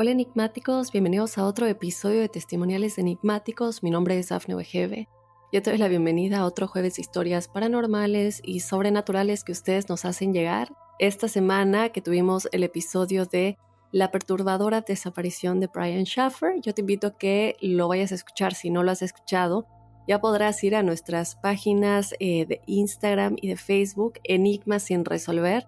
Hola enigmáticos, bienvenidos a otro episodio de Testimoniales Enigmáticos. Mi nombre es Afne Wegebe. Yo te doy la bienvenida a otro jueves de historias paranormales y sobrenaturales que ustedes nos hacen llegar. Esta semana que tuvimos el episodio de la perturbadora desaparición de Brian Schaffer, yo te invito a que lo vayas a escuchar si no lo has escuchado. Ya podrás ir a nuestras páginas eh, de Instagram y de Facebook, Enigmas sin resolver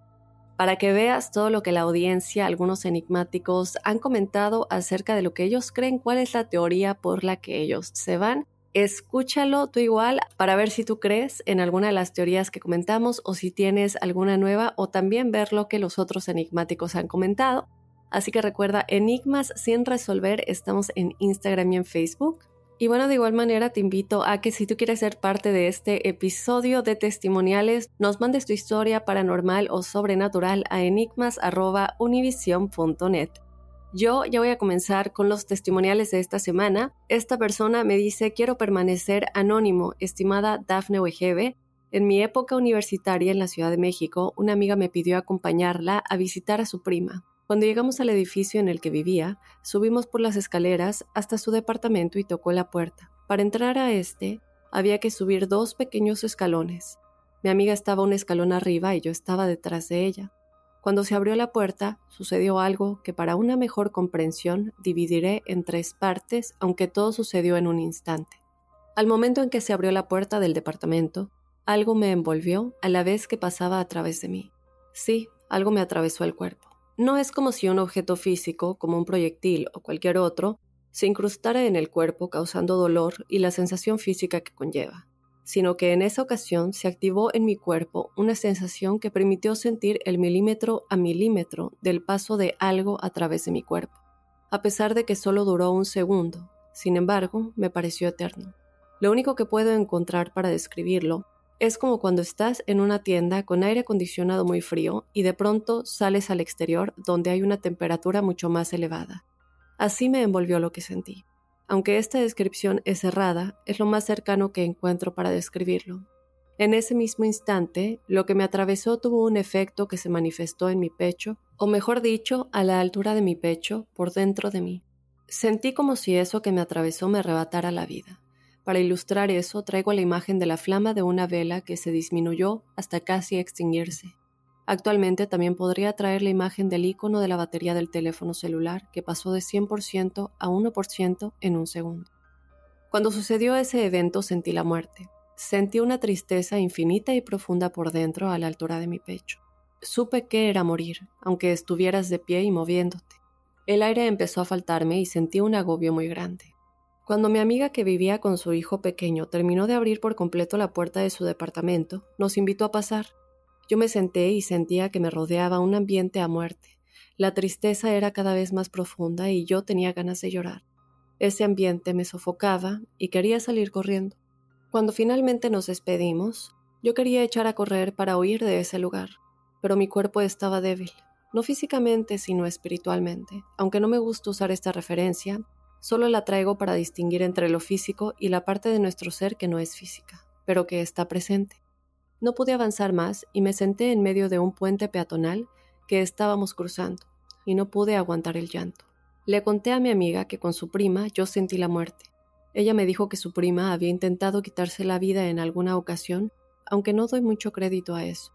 para que veas todo lo que la audiencia, algunos enigmáticos, han comentado acerca de lo que ellos creen, cuál es la teoría por la que ellos se van. Escúchalo tú igual para ver si tú crees en alguna de las teorías que comentamos o si tienes alguna nueva o también ver lo que los otros enigmáticos han comentado. Así que recuerda, Enigmas sin resolver, estamos en Instagram y en Facebook. Y bueno, de igual manera te invito a que si tú quieres ser parte de este episodio de testimoniales, nos mandes tu historia paranormal o sobrenatural a enigmas.univision.net. Yo ya voy a comenzar con los testimoniales de esta semana. Esta persona me dice, quiero permanecer anónimo, estimada Dafne Wegebe. En mi época universitaria en la Ciudad de México, una amiga me pidió acompañarla a visitar a su prima. Cuando llegamos al edificio en el que vivía, subimos por las escaleras hasta su departamento y tocó la puerta. Para entrar a este, había que subir dos pequeños escalones. Mi amiga estaba un escalón arriba y yo estaba detrás de ella. Cuando se abrió la puerta, sucedió algo que para una mejor comprensión dividiré en tres partes, aunque todo sucedió en un instante. Al momento en que se abrió la puerta del departamento, algo me envolvió a la vez que pasaba a través de mí. Sí, algo me atravesó el cuerpo. No es como si un objeto físico, como un proyectil o cualquier otro, se incrustara en el cuerpo causando dolor y la sensación física que conlleva, sino que en esa ocasión se activó en mi cuerpo una sensación que permitió sentir el milímetro a milímetro del paso de algo a través de mi cuerpo, a pesar de que solo duró un segundo, sin embargo, me pareció eterno. Lo único que puedo encontrar para describirlo es como cuando estás en una tienda con aire acondicionado muy frío y de pronto sales al exterior donde hay una temperatura mucho más elevada. Así me envolvió lo que sentí. Aunque esta descripción es errada, es lo más cercano que encuentro para describirlo. En ese mismo instante, lo que me atravesó tuvo un efecto que se manifestó en mi pecho, o mejor dicho, a la altura de mi pecho, por dentro de mí. Sentí como si eso que me atravesó me arrebatara la vida. Para ilustrar eso, traigo la imagen de la flama de una vela que se disminuyó hasta casi extinguirse. Actualmente también podría traer la imagen del icono de la batería del teléfono celular que pasó de 100% a 1% en un segundo. Cuando sucedió ese evento sentí la muerte. Sentí una tristeza infinita y profunda por dentro a la altura de mi pecho. Supe que era morir, aunque estuvieras de pie y moviéndote. El aire empezó a faltarme y sentí un agobio muy grande. Cuando mi amiga que vivía con su hijo pequeño terminó de abrir por completo la puerta de su departamento, nos invitó a pasar. Yo me senté y sentía que me rodeaba un ambiente a muerte. La tristeza era cada vez más profunda y yo tenía ganas de llorar. Ese ambiente me sofocaba y quería salir corriendo. Cuando finalmente nos despedimos, yo quería echar a correr para huir de ese lugar, pero mi cuerpo estaba débil, no físicamente sino espiritualmente. Aunque no me gusta usar esta referencia, Solo la traigo para distinguir entre lo físico y la parte de nuestro ser que no es física, pero que está presente. No pude avanzar más y me senté en medio de un puente peatonal que estábamos cruzando, y no pude aguantar el llanto. Le conté a mi amiga que con su prima yo sentí la muerte. Ella me dijo que su prima había intentado quitarse la vida en alguna ocasión, aunque no doy mucho crédito a eso.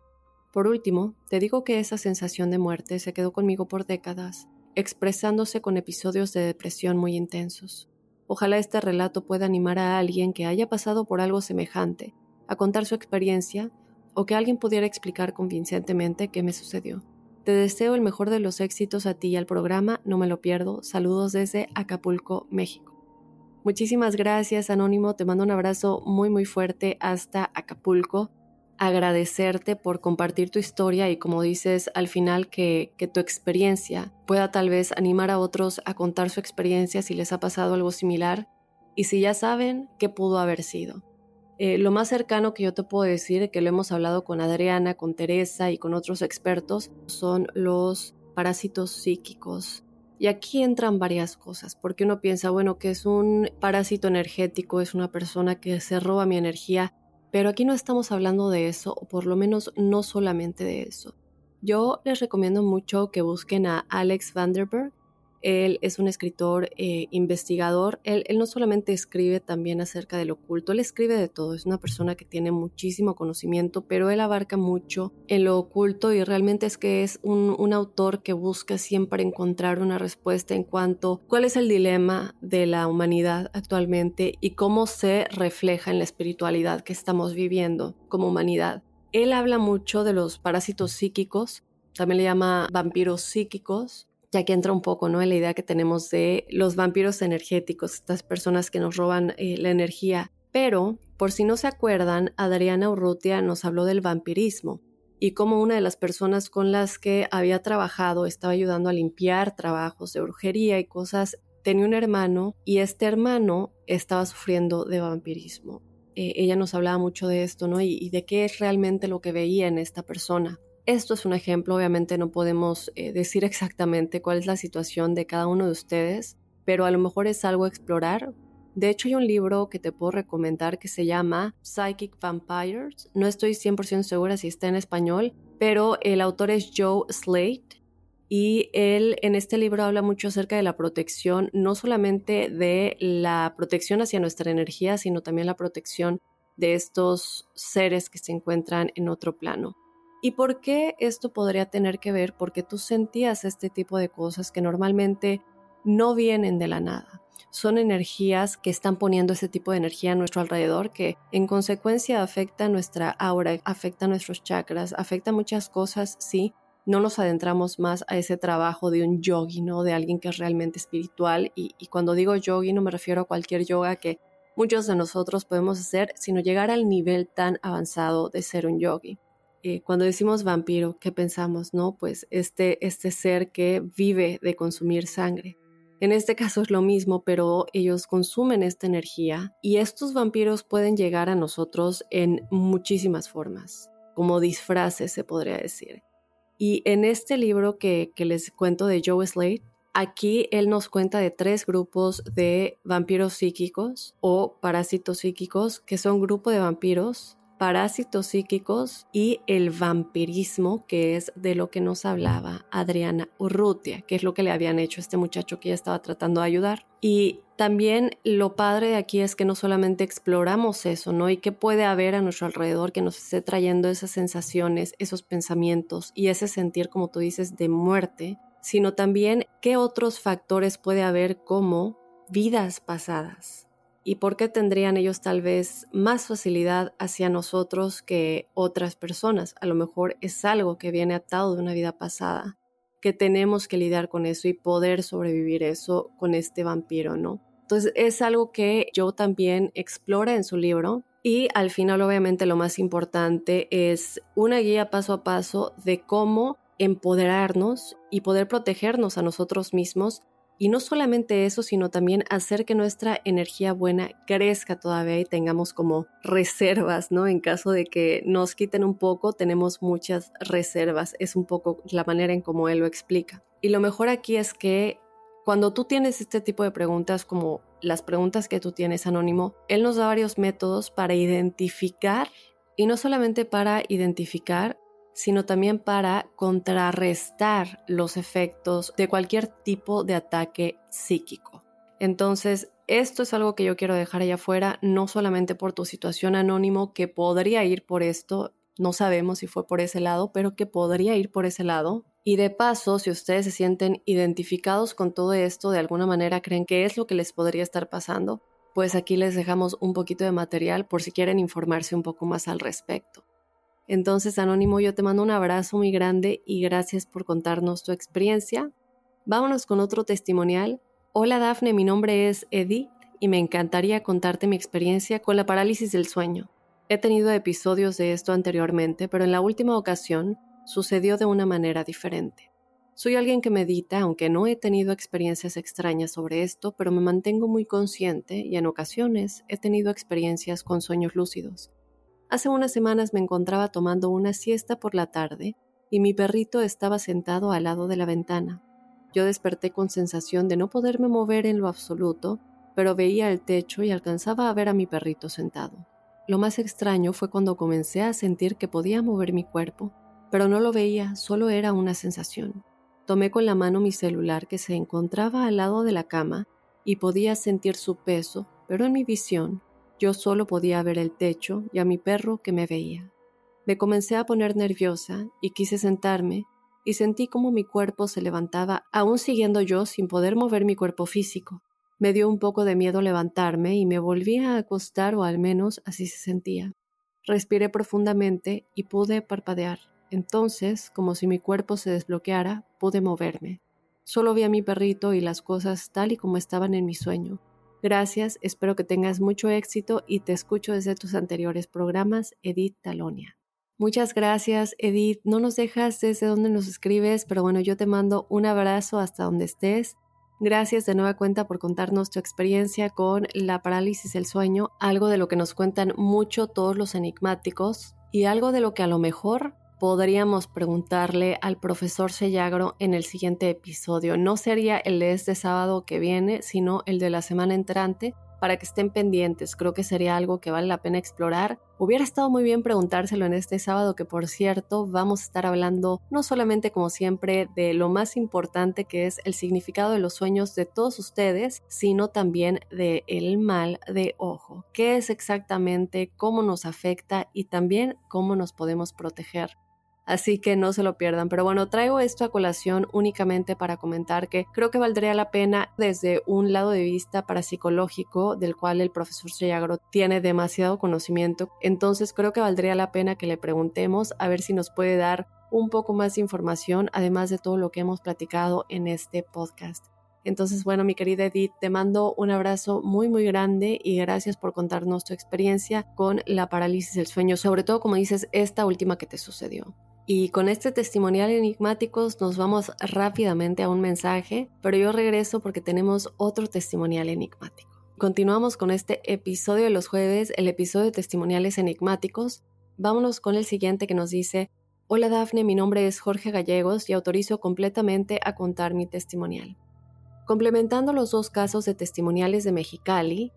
Por último, te digo que esa sensación de muerte se quedó conmigo por décadas expresándose con episodios de depresión muy intensos. Ojalá este relato pueda animar a alguien que haya pasado por algo semejante a contar su experiencia o que alguien pudiera explicar convincentemente qué me sucedió. Te deseo el mejor de los éxitos a ti y al programa, no me lo pierdo. Saludos desde Acapulco, México. Muchísimas gracias, Anónimo. Te mando un abrazo muy, muy fuerte hasta Acapulco agradecerte por compartir tu historia y como dices al final que, tu experiencia pueda tal vez animar a otros a contar su experiencia si les ha pasado algo similar y si ya saben qué pudo haber sido. Eh, lo más cercano que yo te puedo decir, que lo hemos hablado con Adriana, con Teresa y con otros expertos, son los parásitos psíquicos. Y aquí entran varias cosas, porque uno piensa, bueno, que es un parásito energético, es una persona que se roba mi energía, pero aquí no estamos hablando de eso, o por lo menos no solamente de eso. Yo les recomiendo mucho que busquen a Alex Vanderberg. Él es un escritor eh, investigador. Él, no solamente escribe también acerca del oculto, él escribe de todo. Es una persona que tiene muchísimo conocimiento, pero él abarca mucho en lo oculto y realmente es que es un, un autor que busca siempre encontrar una respuesta en cuanto cuál es el dilema de la humanidad actualmente y cómo se refleja en la espiritualidad que estamos viviendo como humanidad. Él habla mucho de los parásitos psíquicos, también le llama vampiros psíquicos, ya que entra un poco ¿no? en la idea que tenemos de los vampiros energéticos, estas personas que nos roban eh, la energía. Pero, por si no se acuerdan, Adriana Urrutia nos habló del vampirismo y cómo una de las personas con las que había trabajado estaba ayudando a limpiar trabajos de brujería y cosas, tenía un hermano y este hermano estaba sufriendo de vampirismo. Eh, ella nos hablaba mucho de esto, ¿no? y de qué es realmente lo que veía en esta persona. Esto es un ejemplo, obviamente no podemos eh, decir exactamente cuál es la situación de cada uno de ustedes, pero a lo mejor es algo a explorar. De hecho, hay un libro que te puedo recomendar que se llama Psychic Vampires. No estoy 100% segura si está en español, pero el autor es Joe Slate y él en este libro habla mucho acerca de la protección, no solamente de la protección hacia nuestra energía, sino también la protección de estos seres que se encuentran en otro plano. ¿Y por qué esto podría tener que ver? Porque tú sentías este tipo de cosas que normalmente no vienen de la nada. Son energías que están poniendo ese tipo de energía a nuestro alrededor que en consecuencia afecta nuestra aura, afecta nuestros chakras, afecta muchas cosas, sí. No nos adentramos más a ese trabajo de un yogi, ¿no? De alguien que es realmente espiritual. Y, y cuando digo yogi no me refiero a cualquier yoga que muchos de nosotros podemos hacer, sino llegar al nivel tan avanzado de ser un yogi. Eh, cuando decimos vampiro, ¿qué pensamos? No, pues este, este ser que vive de consumir sangre. En este caso es lo mismo, pero ellos consumen esta energía y estos vampiros pueden llegar a nosotros en muchísimas formas, como disfraces se podría decir. Y en este libro que, que les cuento de Joe Slade, aquí él nos cuenta de tres grupos de vampiros psíquicos o parásitos psíquicos, que son grupo de vampiros parásitos psíquicos y el vampirismo, que es de lo que nos hablaba Adriana Urrutia, que es lo que le habían hecho a este muchacho que ella estaba tratando de ayudar. Y también lo padre de aquí es que no solamente exploramos eso, ¿no? Y qué puede haber a nuestro alrededor que nos esté trayendo esas sensaciones, esos pensamientos y ese sentir, como tú dices, de muerte, sino también qué otros factores puede haber como vidas pasadas y por qué tendrían ellos tal vez más facilidad hacia nosotros que otras personas. A lo mejor es algo que viene atado de una vida pasada, que tenemos que lidiar con eso y poder sobrevivir eso con este vampiro, ¿no? Entonces es algo que yo también explora en su libro y al final obviamente lo más importante es una guía paso a paso de cómo empoderarnos y poder protegernos a nosotros mismos y no solamente eso, sino también hacer que nuestra energía buena crezca todavía y tengamos como reservas, ¿no? En caso de que nos quiten un poco, tenemos muchas reservas. Es un poco la manera en cómo él lo explica. Y lo mejor aquí es que cuando tú tienes este tipo de preguntas, como las preguntas que tú tienes anónimo, él nos da varios métodos para identificar y no solamente para identificar, sino también para contrarrestar los efectos de cualquier tipo de ataque psíquico. Entonces, esto es algo que yo quiero dejar allá afuera, no solamente por tu situación anónimo, que podría ir por esto, no sabemos si fue por ese lado, pero que podría ir por ese lado. Y de paso, si ustedes se sienten identificados con todo esto, de alguna manera creen que es lo que les podría estar pasando, pues aquí les dejamos un poquito de material por si quieren informarse un poco más al respecto. Entonces, Anónimo, yo te mando un abrazo muy grande y gracias por contarnos tu experiencia. Vámonos con otro testimonial. Hola Dafne, mi nombre es Edith y me encantaría contarte mi experiencia con la parálisis del sueño. He tenido episodios de esto anteriormente, pero en la última ocasión sucedió de una manera diferente. Soy alguien que medita, aunque no he tenido experiencias extrañas sobre esto, pero me mantengo muy consciente y en ocasiones he tenido experiencias con sueños lúcidos. Hace unas semanas me encontraba tomando una siesta por la tarde y mi perrito estaba sentado al lado de la ventana. Yo desperté con sensación de no poderme mover en lo absoluto, pero veía el techo y alcanzaba a ver a mi perrito sentado. Lo más extraño fue cuando comencé a sentir que podía mover mi cuerpo, pero no lo veía, solo era una sensación. Tomé con la mano mi celular que se encontraba al lado de la cama y podía sentir su peso, pero en mi visión yo solo podía ver el techo y a mi perro que me veía. Me comencé a poner nerviosa y quise sentarme y sentí como mi cuerpo se levantaba, aún siguiendo yo sin poder mover mi cuerpo físico. Me dio un poco de miedo levantarme y me volví a acostar o al menos así se sentía. Respiré profundamente y pude parpadear. Entonces, como si mi cuerpo se desbloqueara, pude moverme. Solo vi a mi perrito y las cosas tal y como estaban en mi sueño. Gracias, espero que tengas mucho éxito y te escucho desde tus anteriores programas, Edith Talonia. Muchas gracias, Edith. No nos dejas desde donde nos escribes, pero bueno, yo te mando un abrazo hasta donde estés. Gracias de nueva cuenta por contarnos tu experiencia con la parálisis del sueño, algo de lo que nos cuentan mucho todos los enigmáticos y algo de lo que a lo mejor podríamos preguntarle al profesor Sellagro en el siguiente episodio. No sería el de este sábado que viene, sino el de la semana entrante, para que estén pendientes. Creo que sería algo que vale la pena explorar. Hubiera estado muy bien preguntárselo en este sábado, que por cierto vamos a estar hablando no solamente como siempre de lo más importante que es el significado de los sueños de todos ustedes, sino también de el mal de ojo. ¿Qué es exactamente? ¿Cómo nos afecta? Y también cómo nos podemos proteger así que no se lo pierdan. Pero bueno, traigo esto a colación únicamente para comentar que creo que valdría la pena desde un lado de vista parapsicológico del cual el profesor Seyagro tiene demasiado conocimiento. Entonces creo que valdría la pena que le preguntemos a ver si nos puede dar un poco más de información, además de todo lo que hemos platicado en este podcast. Entonces, bueno, mi querida Edith, te mando un abrazo muy, muy grande y gracias por contarnos tu experiencia con la parálisis del sueño, sobre todo, como dices, esta última que te sucedió. Y con este testimonial enigmáticos nos vamos rápidamente a un mensaje, pero yo regreso porque tenemos otro testimonial enigmático. Continuamos con este episodio de los jueves, el episodio de testimoniales enigmáticos. Vámonos con el siguiente que nos dice, Hola Dafne, mi nombre es Jorge Gallegos y autorizo completamente a contar mi testimonial. Complementando los dos casos de testimoniales de Mexicali,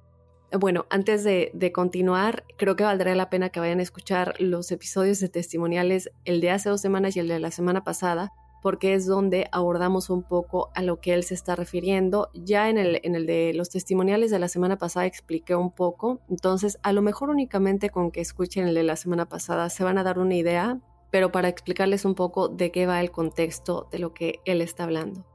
bueno, antes de, continuar, creo que valdría la pena que vayan a escuchar los episodios de testimoniales, el de hace dos semanas y el de la semana pasada, porque es donde abordamos un poco a lo que él se está refiriendo. Ya en el, en el de los testimoniales de la semana pasada expliqué un poco, entonces a lo mejor únicamente con que escuchen el de la semana pasada se van a dar una idea, pero para explicarles un poco de qué va el contexto de lo que él está hablando.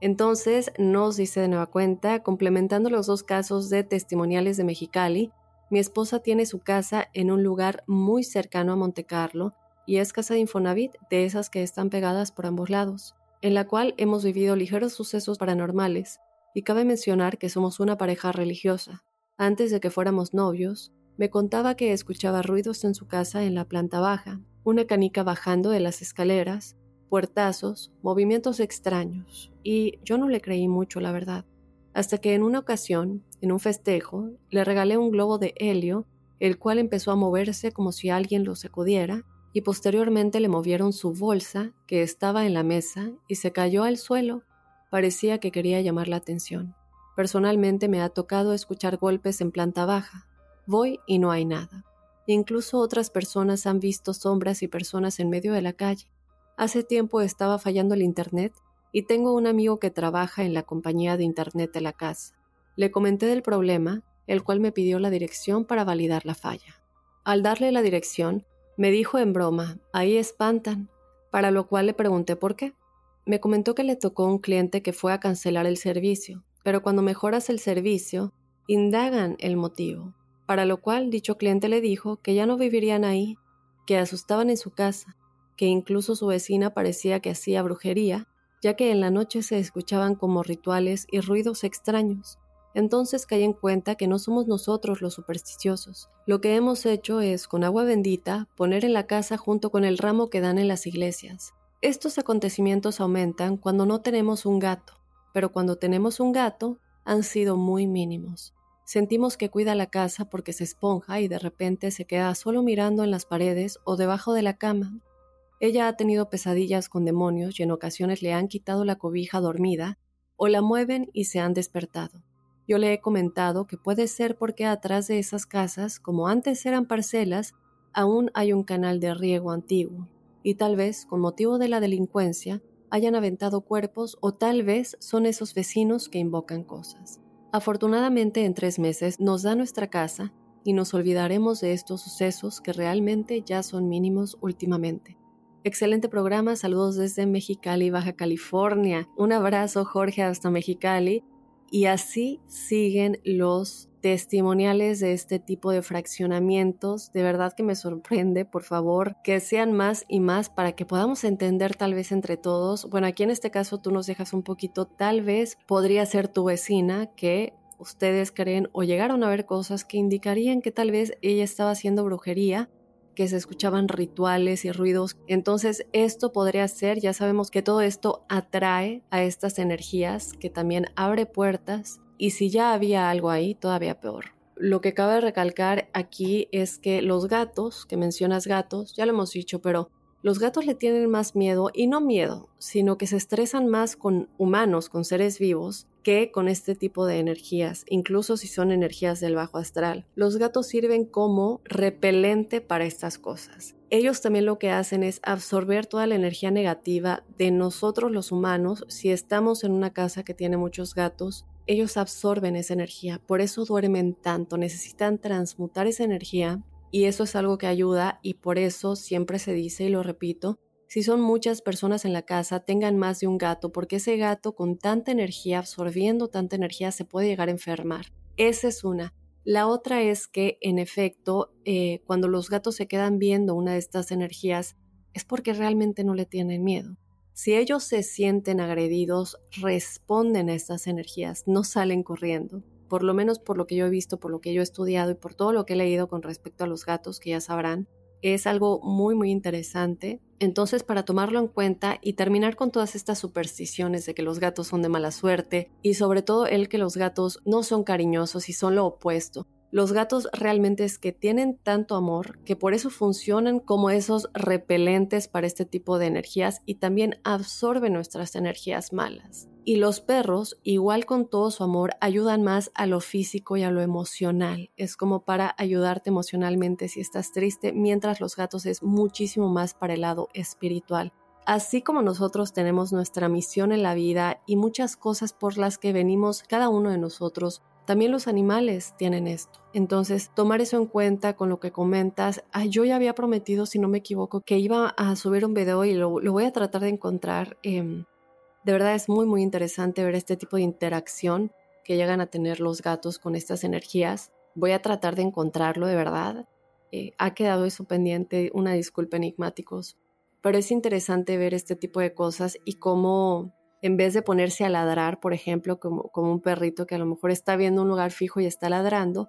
Entonces, nos dice de nueva cuenta, complementando los dos casos de testimoniales de Mexicali, mi esposa tiene su casa en un lugar muy cercano a Monte Carlo y es casa de Infonavit de esas que están pegadas por ambos lados, en la cual hemos vivido ligeros sucesos paranormales y cabe mencionar que somos una pareja religiosa. Antes de que fuéramos novios, me contaba que escuchaba ruidos en su casa en la planta baja, una canica bajando de las escaleras, puertazos, movimientos extraños, y yo no le creí mucho, la verdad, hasta que en una ocasión, en un festejo, le regalé un globo de helio, el cual empezó a moverse como si alguien lo sacudiera, y posteriormente le movieron su bolsa, que estaba en la mesa, y se cayó al suelo. Parecía que quería llamar la atención. Personalmente me ha tocado escuchar golpes en planta baja. Voy y no hay nada. Incluso otras personas han visto sombras y personas en medio de la calle. Hace tiempo estaba fallando el Internet y tengo un amigo que trabaja en la compañía de Internet de la casa. Le comenté del problema, el cual me pidió la dirección para validar la falla. Al darle la dirección, me dijo en broma, ahí espantan, para lo cual le pregunté por qué. Me comentó que le tocó un cliente que fue a cancelar el servicio, pero cuando mejoras el servicio, indagan el motivo, para lo cual dicho cliente le dijo que ya no vivirían ahí, que asustaban en su casa que incluso su vecina parecía que hacía brujería, ya que en la noche se escuchaban como rituales y ruidos extraños. Entonces caí en cuenta que no somos nosotros los supersticiosos. Lo que hemos hecho es, con agua bendita, poner en la casa junto con el ramo que dan en las iglesias. Estos acontecimientos aumentan cuando no tenemos un gato, pero cuando tenemos un gato han sido muy mínimos. Sentimos que cuida la casa porque se esponja y de repente se queda solo mirando en las paredes o debajo de la cama, ella ha tenido pesadillas con demonios y en ocasiones le han quitado la cobija dormida o la mueven y se han despertado. Yo le he comentado que puede ser porque atrás de esas casas, como antes eran parcelas, aún hay un canal de riego antiguo, y tal vez, con motivo de la delincuencia, hayan aventado cuerpos o tal vez son esos vecinos que invocan cosas. Afortunadamente en tres meses nos da nuestra casa y nos olvidaremos de estos sucesos que realmente ya son mínimos últimamente. Excelente programa, saludos desde Mexicali, Baja California. Un abrazo Jorge hasta Mexicali. Y así siguen los testimoniales de este tipo de fraccionamientos. De verdad que me sorprende, por favor, que sean más y más para que podamos entender tal vez entre todos. Bueno, aquí en este caso tú nos dejas un poquito, tal vez podría ser tu vecina que ustedes creen o llegaron a ver cosas que indicarían que tal vez ella estaba haciendo brujería que se escuchaban rituales y ruidos. Entonces esto podría ser, ya sabemos que todo esto atrae a estas energías, que también abre puertas y si ya había algo ahí, todavía peor. Lo que cabe recalcar aquí es que los gatos, que mencionas gatos, ya lo hemos dicho, pero los gatos le tienen más miedo, y no miedo, sino que se estresan más con humanos, con seres vivos, que con este tipo de energías, incluso si son energías del bajo astral. Los gatos sirven como repelente para estas cosas. Ellos también lo que hacen es absorber toda la energía negativa de nosotros los humanos. Si estamos en una casa que tiene muchos gatos, ellos absorben esa energía, por eso duermen tanto, necesitan transmutar esa energía y eso es algo que ayuda y por eso siempre se dice, y lo repito, si son muchas personas en la casa, tengan más de un gato, porque ese gato con tanta energía, absorbiendo tanta energía, se puede llegar a enfermar. Esa es una. La otra es que, en efecto, eh, cuando los gatos se quedan viendo una de estas energías, es porque realmente no le tienen miedo. Si ellos se sienten agredidos, responden a estas energías, no salen corriendo por lo menos por lo que yo he visto, por lo que yo he estudiado y por todo lo que he leído con respecto a los gatos, que ya sabrán, es algo muy, muy interesante. Entonces, para tomarlo en cuenta y terminar con todas estas supersticiones de que los gatos son de mala suerte y sobre todo el que los gatos no son cariñosos y son lo opuesto, los gatos realmente es que tienen tanto amor que por eso funcionan como esos repelentes para este tipo de energías y también absorben nuestras energías malas. Y los perros, igual con todo su amor, ayudan más a lo físico y a lo emocional. Es como para ayudarte emocionalmente si estás triste, mientras los gatos es muchísimo más para el lado espiritual. Así como nosotros tenemos nuestra misión en la vida y muchas cosas por las que venimos cada uno de nosotros, también los animales tienen esto. Entonces, tomar eso en cuenta con lo que comentas. yo ya había prometido, si no me equivoco, que iba a subir un video y lo, voy a tratar de encontrar. Em, de verdad es muy, muy interesante ver este tipo de interacción que llegan a tener los gatos con estas energías. Voy a tratar de encontrarlo de verdad. Eh, ha quedado eso pendiente, una disculpa enigmáticos. Pero es interesante ver este tipo de cosas y cómo en vez de ponerse a ladrar, por ejemplo, como, como un perrito que a lo mejor está viendo un lugar fijo y está ladrando,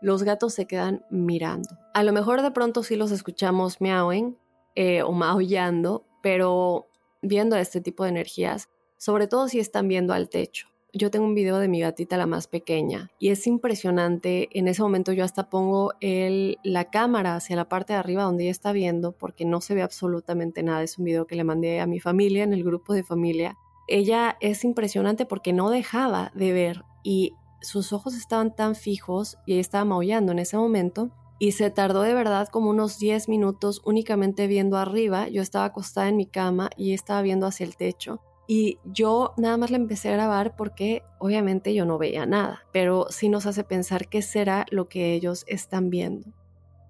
los gatos se quedan mirando. A lo mejor de pronto sí los escuchamos miauen eh, o maullando, pero viendo este tipo de energías, sobre todo si están viendo al techo. Yo tengo un video de mi gatita, la más pequeña, y es impresionante. En ese momento yo hasta pongo el, la cámara hacia la parte de arriba donde ella está viendo, porque no se ve absolutamente nada. Es un video que le mandé a mi familia en el grupo de familia ella es impresionante porque no dejaba de ver y sus ojos estaban tan fijos y ella estaba maullando en ese momento y se tardó de verdad como unos 10 minutos únicamente viendo arriba. Yo estaba acostada en mi cama y estaba viendo hacia el techo. Y yo nada más le empecé a grabar porque obviamente yo no veía nada, pero sí nos hace pensar qué será lo que ellos están viendo.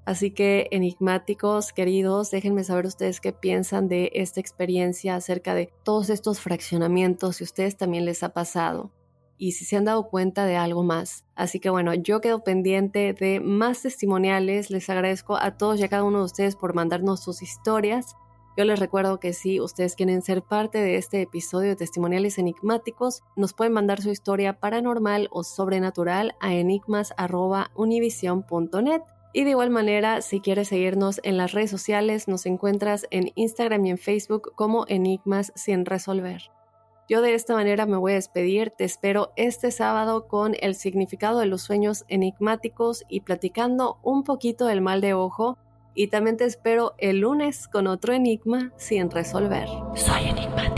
Así que enigmáticos, queridos, déjenme saber ustedes qué piensan de esta experiencia acerca de todos estos fraccionamientos, si a ustedes también les ha pasado y si se han dado cuenta de algo más. Así que bueno, yo quedo pendiente de más testimoniales. Les agradezco a todos y a cada uno de ustedes por mandarnos sus historias. Yo les recuerdo que si ustedes quieren ser parte de este episodio de testimoniales enigmáticos, nos pueden mandar su historia paranormal o sobrenatural a enigmas.univision.net. Y de igual manera, si quieres seguirnos en las redes sociales, nos encuentras en Instagram y en Facebook como Enigmas sin resolver. Yo de esta manera me voy a despedir, te espero este sábado con el significado de los sueños enigmáticos y platicando un poquito del mal de ojo y también te espero el lunes con otro enigma sin resolver. Soy enigma.